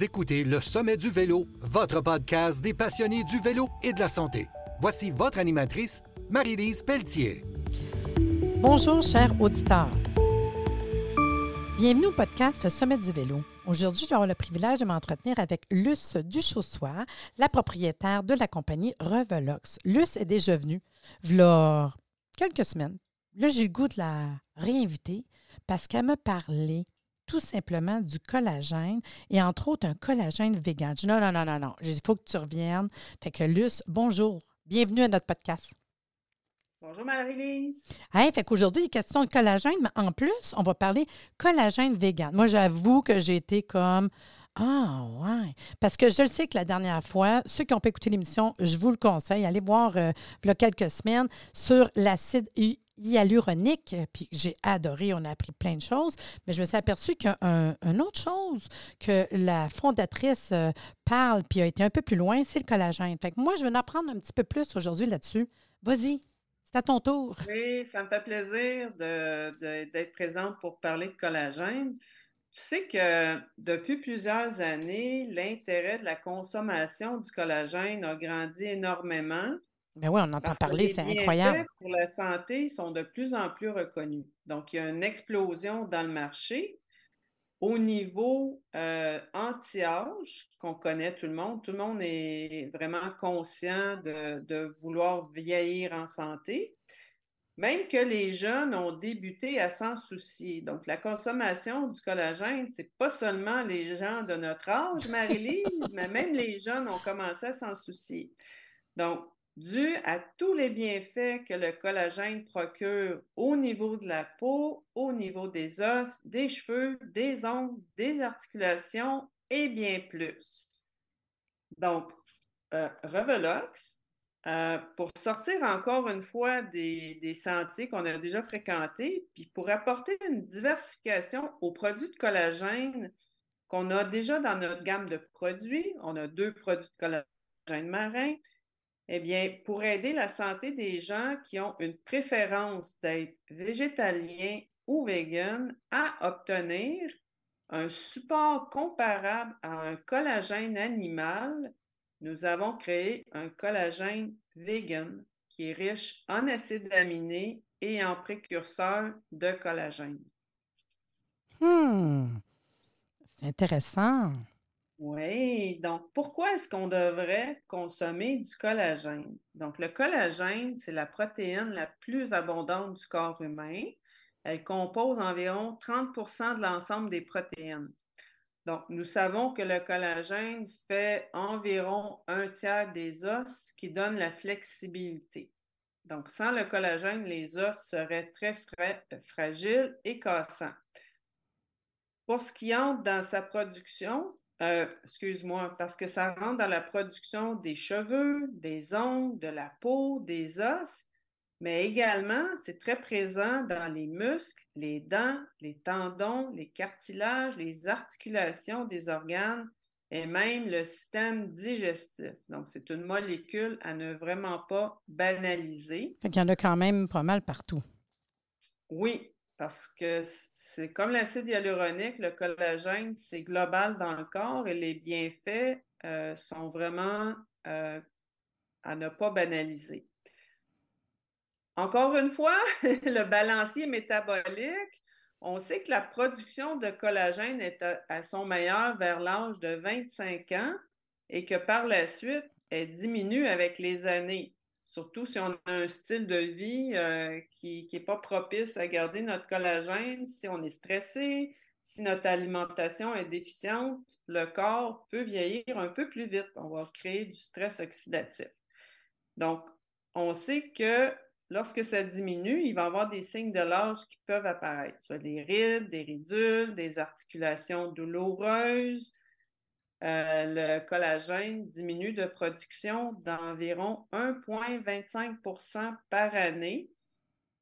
Écoutez Le Sommet du Vélo, votre podcast des passionnés du vélo et de la santé. Voici votre animatrice, Marie-Lise Pelletier. Bonjour, chers auditeurs. Bienvenue au podcast Le Sommet du Vélo. Aujourd'hui, j'aurai le privilège de m'entretenir avec Luce Duchaussoir, la propriétaire de la compagnie Revelox. Luce est déjà venue, il quelques semaines. Là, j'ai le goût de la réinviter parce qu'elle me parlait tout simplement du collagène et entre autres un collagène vegan. Je dis non, non, non, non, non. il faut que tu reviennes. Fait que Luce, bonjour. Bienvenue à notre podcast. Bonjour Marie-Lise. Hey, fait qu'aujourd'hui, il est question de collagène, mais en plus, on va parler collagène vegan. Moi, j'avoue que j'ai été comme ah, ouais. Parce que je le sais que la dernière fois, ceux qui ont pas écouté l'émission, je vous le conseille, allez voir euh, il y a quelques semaines sur l'acide hyaluronique, puis j'ai adoré, on a appris plein de choses, mais je me suis aperçue qu'une autre chose que la fondatrice euh, parle, puis a été un peu plus loin, c'est le collagène. Fait que moi, je vais en apprendre un petit peu plus aujourd'hui là-dessus. Vas-y, c'est à ton tour. Oui, ça me fait plaisir d'être présente pour parler de collagène. Tu sais que depuis plusieurs années, l'intérêt de la consommation du collagène a grandi énormément. Mais oui, on entend parler, c'est incroyable. pour la santé sont de plus en plus reconnus. Donc, il y a une explosion dans le marché. Au niveau euh, anti-âge, qu'on connaît tout le monde, tout le monde est vraiment conscient de, de vouloir vieillir en santé. Même que les jeunes ont débuté à s'en soucier. Donc, la consommation du collagène, c'est pas seulement les gens de notre âge, Marie-Lise, mais même les jeunes ont commencé à s'en soucier. Donc, dû à tous les bienfaits que le collagène procure au niveau de la peau, au niveau des os, des cheveux, des ongles, des articulations et bien plus. Donc, euh, Revelox, euh, pour sortir encore une fois des, des sentiers qu'on a déjà fréquentés, puis pour apporter une diversification aux produits de collagène qu'on a déjà dans notre gamme de produits. On a deux produits de collagène marin, eh bien, pour aider la santé des gens qui ont une préférence d'être végétalien ou vegan à obtenir un support comparable à un collagène animal, nous avons créé un collagène vegan qui est riche en acides aminés et en précurseurs de collagène. Hmm, c'est intéressant. Oui, donc pourquoi est-ce qu'on devrait consommer du collagène? Donc, le collagène, c'est la protéine la plus abondante du corps humain. Elle compose environ 30% de l'ensemble des protéines. Donc, nous savons que le collagène fait environ un tiers des os qui donnent la flexibilité. Donc, sans le collagène, les os seraient très fragiles et cassants. Pour ce qui entre dans sa production, euh, excuse-moi, parce que ça rentre dans la production des cheveux, des ongles, de la peau, des os, mais également, c'est très présent dans les muscles, les dents, les tendons, les cartilages, les articulations des organes et même le système digestif. Donc, c'est une molécule à ne vraiment pas banaliser. Fait qu'il y en a quand même pas mal partout. Oui, parce que c'est comme l'acide hyaluronique, le collagène, c'est global dans le corps et les bienfaits euh, sont vraiment euh, à ne pas banaliser. Encore une fois, le balancier métabolique, on sait que la production de collagène est à, son meilleur vers l'âge de 25 ans et que par la suite, elle diminue avec les années surtout si on a un style de vie euh, qui n'est pas propice à garder notre collagène, si on est stressé, si notre alimentation est déficiente, le corps peut vieillir un peu plus vite. On va créer du stress oxydatif. Donc, on sait que lorsque ça diminue, il va y avoir des signes de l'âge qui peuvent apparaître, soit des rides, des ridules, des articulations douloureuses, euh, le collagène diminue de production d'environ 1,25% par année.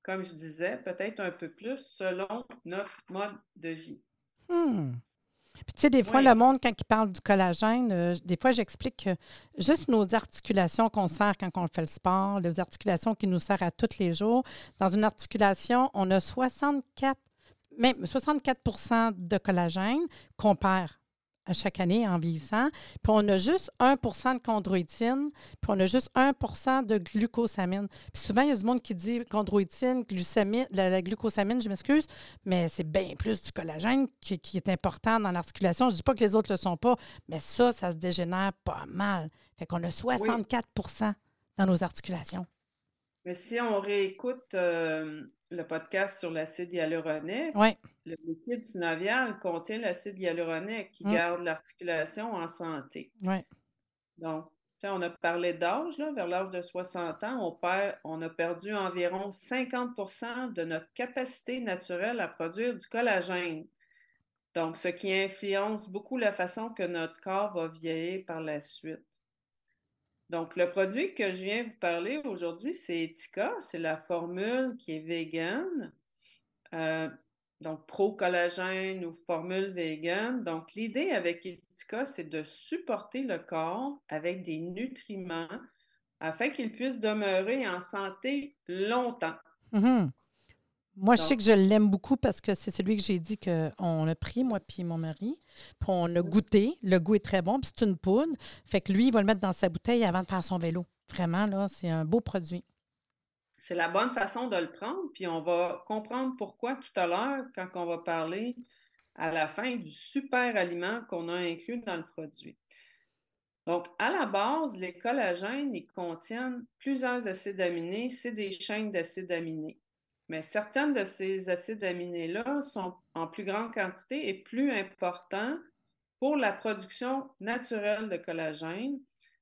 Comme je disais, peut-être un peu plus selon notre mode de vie. Hmm. Puis, tu sais, des fois, le monde, quand il parle du collagène, euh, des fois, j'explique que juste nos articulations qu'on sert quand on fait le sport, les articulations qui nous servent à tous les jours, dans une articulation, on a 64, même 64 de collagène qu'on perd à chaque année en vieillissant. Puis on a juste 1% de chondroïtine, puis on a juste 1% de glucosamine. Puis souvent, il y a du monde qui dit chondroïtine, glucosamine, la, glucosamine, je m'excuse, mais c'est bien plus du collagène qui, est important dans l'articulation. Je ne dis pas que les autres ne le sont pas, mais ça, ça se dégénère pas mal. Fait qu'on a 64% dans nos articulations. Mais si on réécoute euh, le podcast sur l'acide hyaluronique, le liquide synovial contient l'acide hyaluronique qui mm. garde l'articulation en santé. Donc, on a parlé d'âge, vers l'âge de 60 ans, on, perd, on a perdu environ 50% de notre capacité naturelle à produire du collagène. Donc, ce qui influence beaucoup la façon que notre corps va vieillir par la suite. Donc, le produit que je viens vous parler aujourd'hui, c'est Etika. C'est la formule qui est végane. Euh, donc pro-collagène ou formule vegan. Donc, l'idée avec Etika, c'est de supporter le corps avec des nutriments afin qu'il puisse demeurer en santé longtemps. Mm-hmm. Moi, je sais que je l'aime beaucoup parce que c'est celui que j'ai dit qu'on a pris, moi puis mon mari. Puis on a goûté. Le goût est très bon. Puis c'est une poudre. Fait que lui, il va le mettre dans sa bouteille avant de faire son vélo. Vraiment, là, c'est un beau produit. C'est la bonne façon de le prendre. Puis on va comprendre pourquoi tout à l'heure, quand on va parler à la fin du super aliment qu'on a inclus dans le produit. Donc, à la base, les collagènes, ils contiennent plusieurs acides aminés. C'est des chaînes d'acides aminés. Mais certaines de ces acides aminés-là sont en plus grande quantité et plus importants pour la production naturelle de collagène.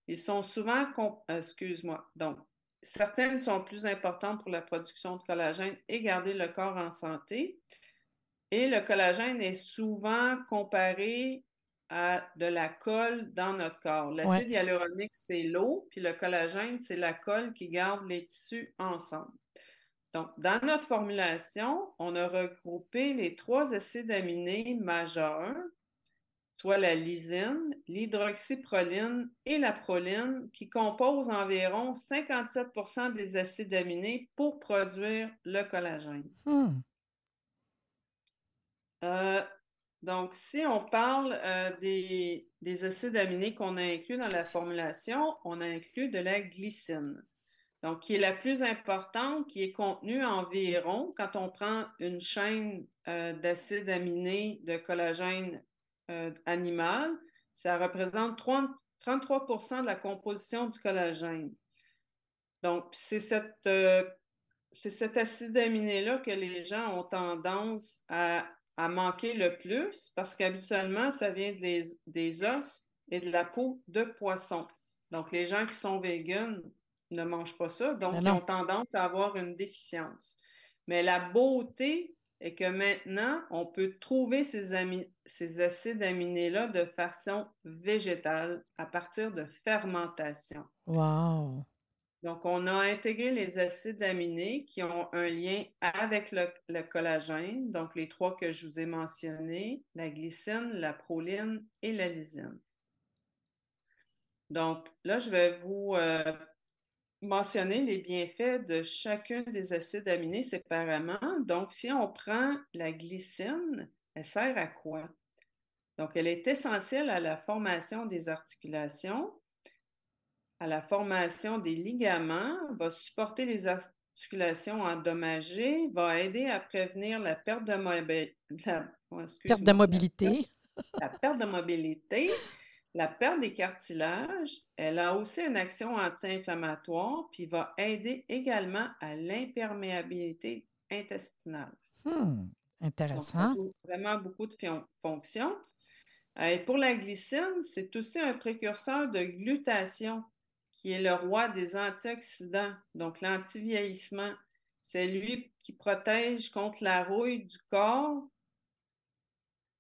Ils sont souvent, euh, excuse-moi, donc certaines sont plus importantes pour la production de collagène et garder le corps en santé. Et le collagène est souvent comparé à de la colle dans notre corps. L'acide hyaluronique, c'est l'eau, puis le collagène, c'est la colle qui garde les tissus ensemble. Donc, dans notre formulation, on a regroupé les trois acides aminés majeurs, soit la lysine, l'hydroxyproline et la proline, qui composent environ 57% des acides aminés pour produire le collagène. Hmm. Euh, donc, si on parle euh, des, des, acides aminés qu'on a inclus dans la formulation, on a inclus de la glycine donc qui est la plus importante, qui est contenue environ, quand on prend une chaîne euh, d'acides aminés de collagène euh, animal, ça représente 33% de la composition du collagène. Donc, c'est euh, cet acide aminé-là que les gens ont tendance à, manquer le plus parce qu'habituellement, ça vient des, des os et de la peau de poisson. Donc, les gens qui sont véganes ne mangent pas ça, donc ben ils ont tendance à avoir une déficience. Mais la beauté est que maintenant, on peut trouver ces, ces acides aminés-là de façon végétale à partir de fermentation. Wow! Donc, on a intégré les acides aminés qui ont un lien avec le, le, collagène, donc les trois que je vous ai mentionnés, la glycine, la proline et la lysine. Donc, là, je vais vous euh, mentionner les bienfaits de chacun des acides aminés séparément. Donc, si on prend la glycine, elle sert à quoi? Donc, elle est essentielle à la formation des articulations, à la formation des ligaments, va supporter les articulations endommagées, va aider à prévenir la perte de, perte de mobilité. la perte de mobilité, la perte des cartilages, elle a aussi une action anti-inflammatoire, puis va aider également à l'imperméabilité intestinale. Hmm, intéressant. Donc, ça vraiment beaucoup de fonctions. Euh, et pour la glycine, c'est aussi un précurseur de glutation, qui est le roi des antioxydants, donc l'anti-vieillissement. C'est lui qui protège contre la rouille du corps,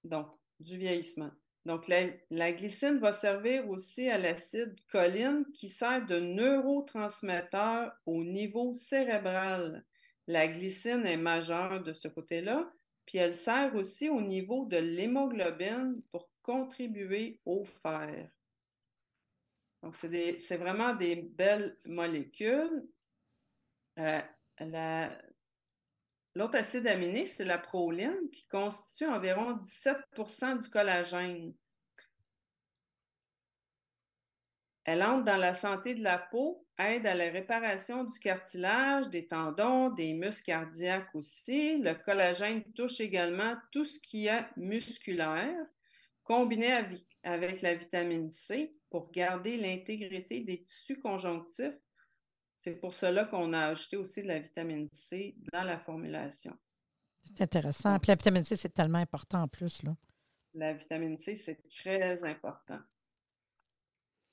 donc du vieillissement. Donc, la, glycine va servir aussi à l'acide choline qui sert de neurotransmetteur au niveau cérébral. La glycine est majeure de ce côté-là, puis elle sert aussi au niveau de l'hémoglobine pour contribuer au fer. Donc, c'est vraiment des belles molécules. Euh, L'autre acide aminé, c'est la proline, qui constitue environ 17 % du collagène. Elle entre dans la santé de la peau, aide à la réparation du cartilage, des tendons, des muscles cardiaques aussi. Le collagène touche également tout ce qui est musculaire, combiné avec la vitamine C pour garder l'intégrité des tissus conjonctifs c'est pour cela qu'on a ajouté aussi de la vitamine C dans la formulation. C'est intéressant. Puis la vitamine C, c'est tellement important en plus. Là. La vitamine C, c'est très important.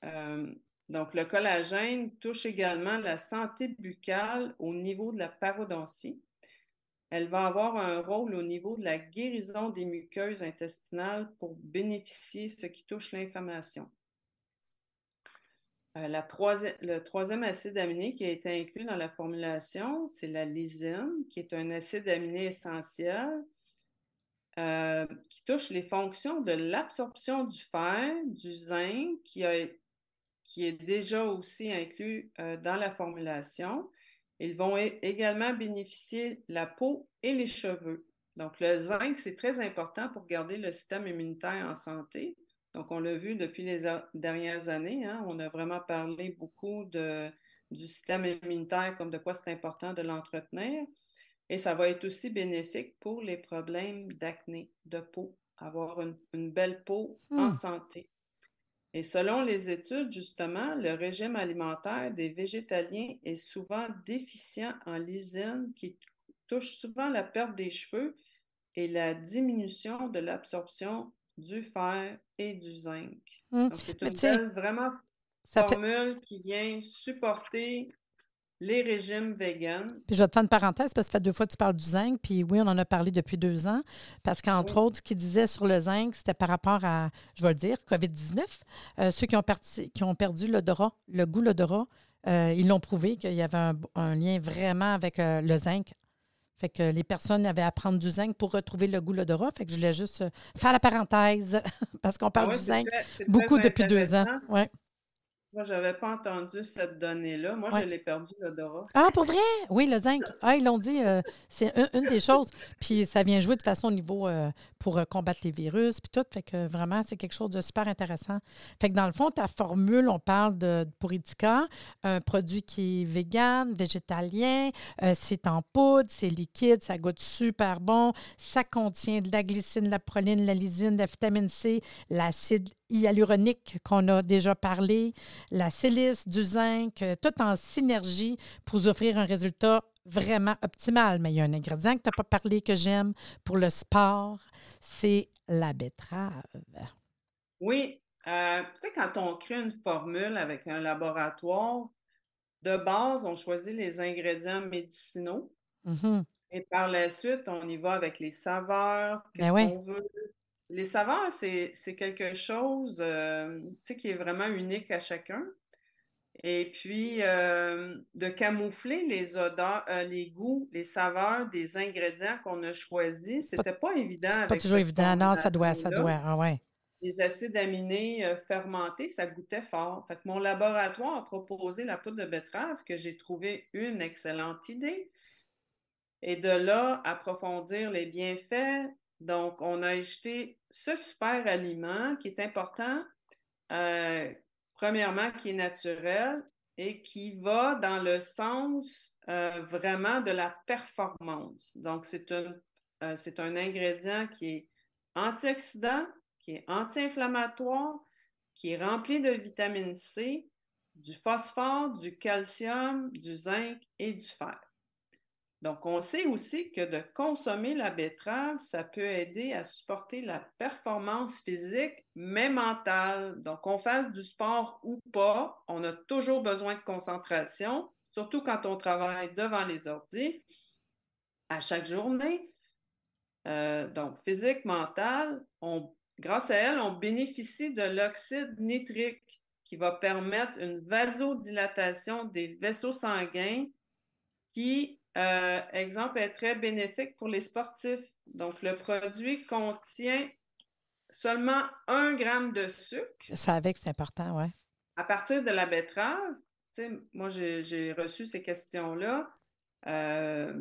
Euh, donc, le collagène touche également la santé buccale au niveau de la parodontie. Elle va avoir un rôle au niveau de la guérison des muqueuses intestinales pour bénéficier ce qui touche l'inflammation. Euh, le troisième acide aminé qui a été inclus dans la formulation, c'est la lysine, qui est un acide aminé essentiel euh, qui touche les fonctions de l'absorption du fer, du zinc, qui, est déjà aussi inclus euh, dans la formulation. Ils vont également bénéficier la peau et les cheveux. Donc, le zinc, c'est très important pour garder le système immunitaire en santé. Donc, on l'a vu depuis les dernières années. Hein, on a vraiment parlé beaucoup de, du système immunitaire comme de quoi c'est important de l'entretenir. Et ça va être aussi bénéfique pour les problèmes d'acné, de peau, avoir une, belle peau en hmm. santé. Et selon les études, justement, le régime alimentaire des végétaliens est souvent déficient en lysine qui touche souvent la perte des cheveux et la diminution de l'absorption du fer et du zinc. Donc, c'est une belle, vraiment formule qui vient supporter les régimes véganes. Puis je vais te faire une parenthèse parce que ça fait deux fois que tu parles du zinc. Puis oui, on en a parlé depuis deux ans. Parce qu'entre autres, ce qu'il disait sur le zinc, c'était par rapport à, je vais le dire, COVID-19. Euh, ceux qui ont, qui ont perdu l'odorat, le goût l'odorat, euh, ils l'ont prouvé qu'il y avait un, lien vraiment avec euh, le zinc. Fait que les personnes avaient à prendre du zinc pour retrouver le goût l'odorat. Fait que je voulais juste faire la parenthèse parce qu'on parle ah du zinc beaucoup depuis deux ans. Ouais. Moi, je n'avais pas entendu cette donnée-là. Moi, je l'ai perdu, l'odorat. Ah, pour vrai? Oui, le zinc. Ah, ils l'ont dit, euh, c'est une, des choses. Puis ça vient jouer de façon au niveau euh, pour euh, combattre les virus, puis tout. Fait que vraiment, c'est quelque chose de super intéressant. Fait que dans le fond, ta formule, on parle de, de un produit qui est vegan, végétalien, c'est en poudre, c'est liquide, ça goûte super bon. Ça contient de la glycine, la proline, la lysine, la vitamine C, l'acide hyaluronique qu'on a déjà parlé, la silice, du zinc, euh, tout en synergie pour vous offrir un résultat vraiment optimal. Mais il y a un ingrédient que tu n'as pas parlé que j'aime pour le sport, c'est la betterave. Oui. Euh, tu sais, quand on crée une formule avec un laboratoire, de base, on choisit les ingrédients médicinaux. Mm-hmm. Et par la suite, on y va avec les saveurs, ben qu'est-ce veut, les saveurs, c'est quelque chose euh, qui est vraiment unique à chacun. Et puis, euh, de camoufler les odeurs, euh, les goûts, les saveurs des ingrédients qu'on a choisis, c'était pas, pas évident. C'est pas toujours évident, non, ça doit, ça doit, ah ouais. Les acides aminés fermentés, ça goûtait fort. Fait que mon laboratoire a proposé la poudre de betterave, que j'ai trouvé une excellente idée. Et de là, approfondir les bienfaits, donc, on a ajouté ce super aliment qui est important, euh, premièrement, qui est naturel et qui va dans le sens euh, vraiment de la performance. Donc, c'est un, euh, c'est un ingrédient qui est antioxydant, qui est anti-inflammatoire, qui est rempli de vitamine C, du phosphore, du calcium, du zinc et du fer. Donc, on sait aussi que de consommer la betterave, ça peut aider à supporter la performance physique, mais mentale. Donc, qu'on fasse du sport ou pas, on a toujours besoin de concentration, surtout quand on travaille devant les ordi à chaque journée. Euh, donc, physique, mentale, grâce à elle, on bénéficie de l'oxyde nitrique qui va permettre une vasodilatation des vaisseaux sanguins qui euh, exemple, est très bénéfique pour les sportifs. Donc, le produit contient seulement un gramme de sucre. Ça avec, c'est important, oui. À partir de la betterave, moi, j'ai reçu ces questions-là. Euh,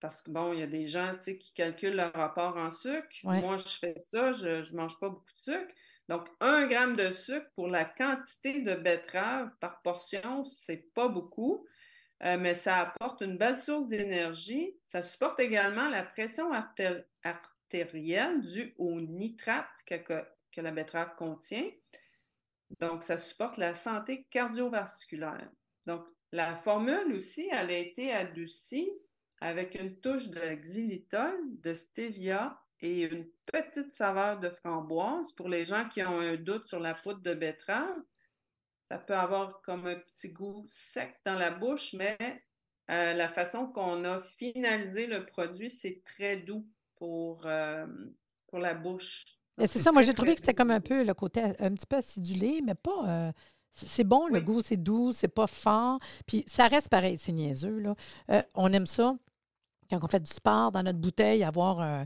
parce que, bon, il y a des gens qui calculent leur rapport en sucre. Moi, je fais ça, je ne mange pas beaucoup de sucre. Donc, un gramme de sucre pour la quantité de betterave par portion, c'est pas beaucoup, euh, mais ça apporte une belle source d'énergie. Ça supporte également la pression artérielle due au nitrate que, la betterave contient. Donc, ça supporte la santé cardiovasculaire. Donc, la formule aussi, elle a été adoucie avec une touche de xylitol, de stevia et une petite saveur de framboise pour les gens qui ont un doute sur la poudre de betterave. Ça peut avoir comme un petit goût sec dans la bouche, mais euh, la façon qu'on a finalisé le produit, c'est très doux pour, euh, pour la bouche. C'est ça, moi j'ai trouvé que c'était comme un peu le côté un petit peu acidulé, mais pas. Euh, c'est bon, le goût, c'est doux, c'est pas fort. Puis ça reste pareil, c'est niaiseux. Là. on aime ça quand on fait du sport dans notre bouteille, avoir euh,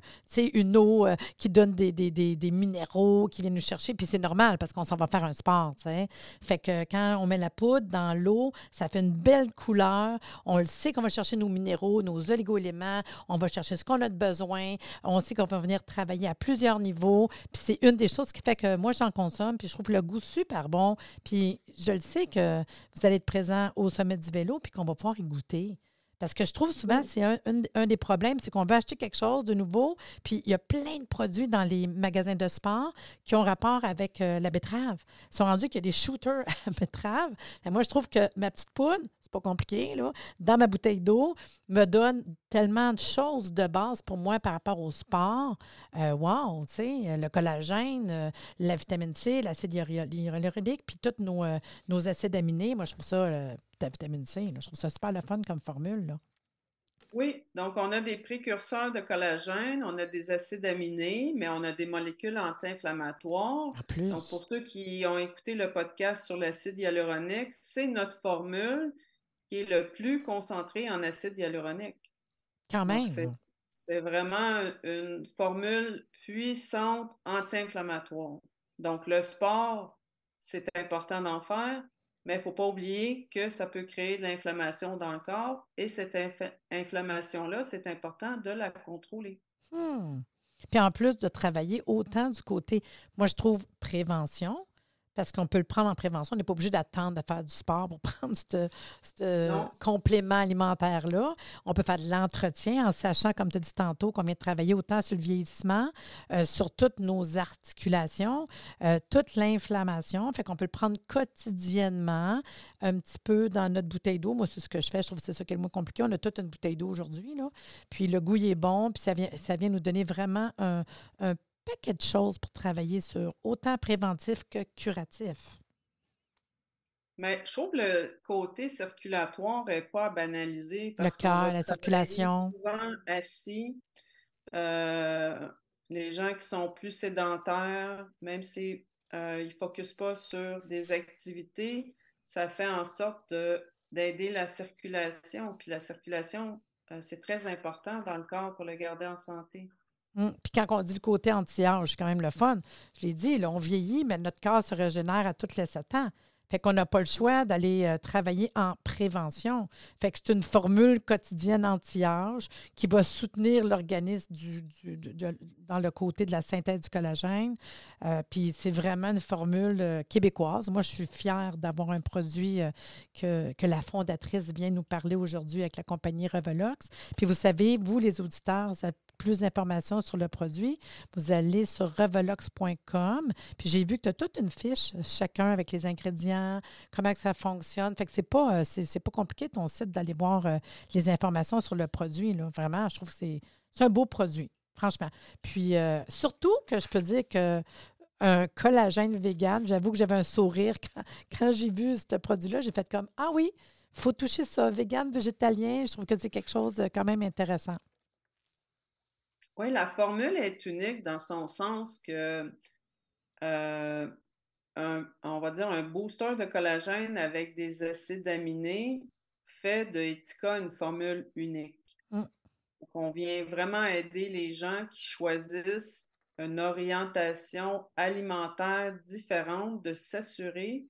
une eau euh, qui donne des, minéraux qui viennent nous chercher. Puis c'est normal parce qu'on s'en va faire un sport. Fait que quand on met la poudre dans l'eau, ça fait une belle couleur. On le sait qu'on va chercher nos minéraux, nos oligo-éléments. On va chercher ce qu'on a de besoin. On sait qu'on va venir travailler à plusieurs niveaux. Puis c'est une des choses qui fait que moi, j'en consomme. Puis je trouve le goût super bon. Puis je le sais que vous allez être présent au sommet du vélo puis qu'on va pouvoir y goûter. Parce que je trouve souvent, c'est un, des problèmes, c'est qu'on veut acheter quelque chose de nouveau, puis il y a plein de produits dans les magasins de sport qui ont rapport avec euh, la betterave. Ils sont rendus qu'il y a des shooters à betterave. Et moi, je trouve que ma petite poudre, c'est pas compliqué, là, dans ma bouteille d'eau, me donne tellement de choses de base pour moi par rapport au sport. Euh, wow, tu sais, le collagène, euh, la vitamine C, l'acide hyaluronique, puis tous nos, nos acides aminés. Moi, je trouve ça vitamine C. Je trouve ça super le fun comme formule. Oui, donc on a des précurseurs de collagène, on a des acides aminés, mais on a des molécules anti-inflammatoires. Donc pour ceux qui ont écouté le podcast sur l'acide hyaluronique, c'est notre formule qui est le plus concentrée en acide hyaluronique. Quand même. C'est vraiment une formule puissante anti-inflammatoire. Donc le sport, c'est important d'en faire, mais il ne faut pas oublier que ça peut créer de l'inflammation dans le corps et cette inflammation-là, c'est important de la contrôler. Hmm. Puis en plus de travailler autant du côté, moi je trouve prévention, parce qu'on peut le prendre en prévention. On n'est pas obligé d'attendre de faire du sport pour prendre ce complément alimentaire-là. On peut faire de l'entretien en sachant, comme tu as dit tantôt, qu'on vient de travailler autant sur le vieillissement, euh, sur toutes nos articulations, euh, toute l'inflammation. Fait qu'on peut le prendre quotidiennement, un petit peu dans notre bouteille d'eau. Moi, c'est ce que je fais. Je trouve que c'est ça qui est le moins compliqué. On a toute une bouteille d'eau aujourd'hui. Puis le goût est bon, puis ça vient, ça vient nous donner vraiment un, un paquet de choses pour travailler sur autant préventif que curatif? Mais je trouve le côté circulatoire n'est pas banalisé. le cœur, la circulation. Souvent assis. Euh, les gens qui sont plus sédentaires, même s'ils euh, ne focusent pas sur des activités, ça fait en sorte d'aider la circulation. Puis la circulation, euh, c'est très important dans le corps pour le garder en santé. Hum, puis quand on dit le côté anti-âge, c'est quand même le fun. Je l'ai dit, là, on vieillit, mais notre corps se régénère à toutes les sept ans. Fait qu'on n'a pas le choix d'aller euh, travailler en prévention. Fait que c'est une formule quotidienne anti-âge qui va soutenir l'organisme dans le côté de la synthèse du collagène. Euh, puis c'est vraiment une formule euh, québécoise. Moi, je suis fière d'avoir un produit que, que, la fondatrice vient nous parler aujourd'hui avec la compagnie Revelox. Puis vous savez, vous, les auditeurs, plus d'informations sur le produit, vous allez sur revelox.com. Puis j'ai vu que tu as toute une fiche, chacun avec les ingrédients, comment ça fonctionne. Fait que c'est pas, euh, c'est, pas compliqué ton site d'aller voir euh, les informations sur le produit. Là. Vraiment, je trouve que c'est, un beau produit, franchement. Puis euh, surtout que je peux dire que un collagène vegan, j'avoue que j'avais un sourire quand, quand j'ai vu ce produit-là. J'ai fait comme Ah oui, faut toucher ça, vegan, végétalien. Je trouve que c'est quelque chose quand même intéressant. Oui, la formule est unique dans son sens que, euh, on va dire, un booster de collagène avec des acides aminés fait de Etika une formule unique. Mm. on vient vraiment aider les gens qui choisissent une orientation alimentaire différente, de s'assurer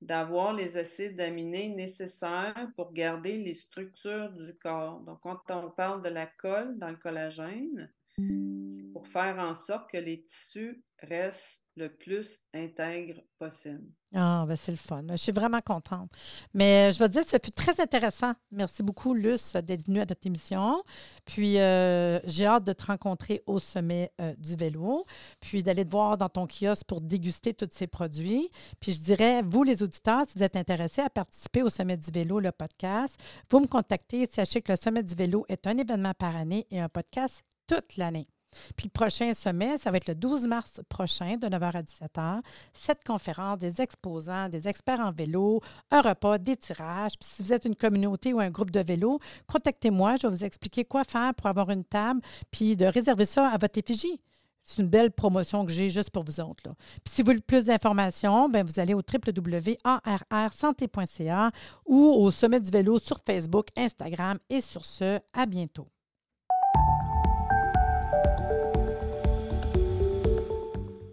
d'avoir les acides aminés nécessaires pour garder les structures du corps. Donc, quand on parle de la colle dans le collagène, c'est pour faire en sorte que les tissus reste le plus intègre possible. Ah, ben c'est le fun. Je suis vraiment contente. Mais je vais dire, fut très intéressant. Merci beaucoup, Luce, d'être venue à notre émission. Puis, euh, j'ai hâte de te rencontrer au sommet euh, du vélo, puis d'aller te voir dans ton kiosque pour déguster tous ces produits. Puis, je dirais, vous, les auditeurs, si vous êtes intéressés à participer au sommet du vélo, le podcast, vous me contactez. Sachez que le sommet du vélo est un événement par année et un podcast toute l'année. Puis le prochain sommet, ça va être le 12 mars prochain, de 9h à 17h. Cette conférence, des exposants, des experts en vélo, un repas, des tirages. Puis si vous êtes une communauté ou un groupe de vélo, contactez-moi. Je vais vous expliquer quoi faire pour avoir une table, puis de réserver ça à votre effigie. C'est une belle promotion que j'ai juste pour vous autres. Puis si vous voulez plus d'informations, ben vous allez au www.arrsanté.ca ou au Sommet du vélo sur Facebook, Instagram et sur ce, à bientôt.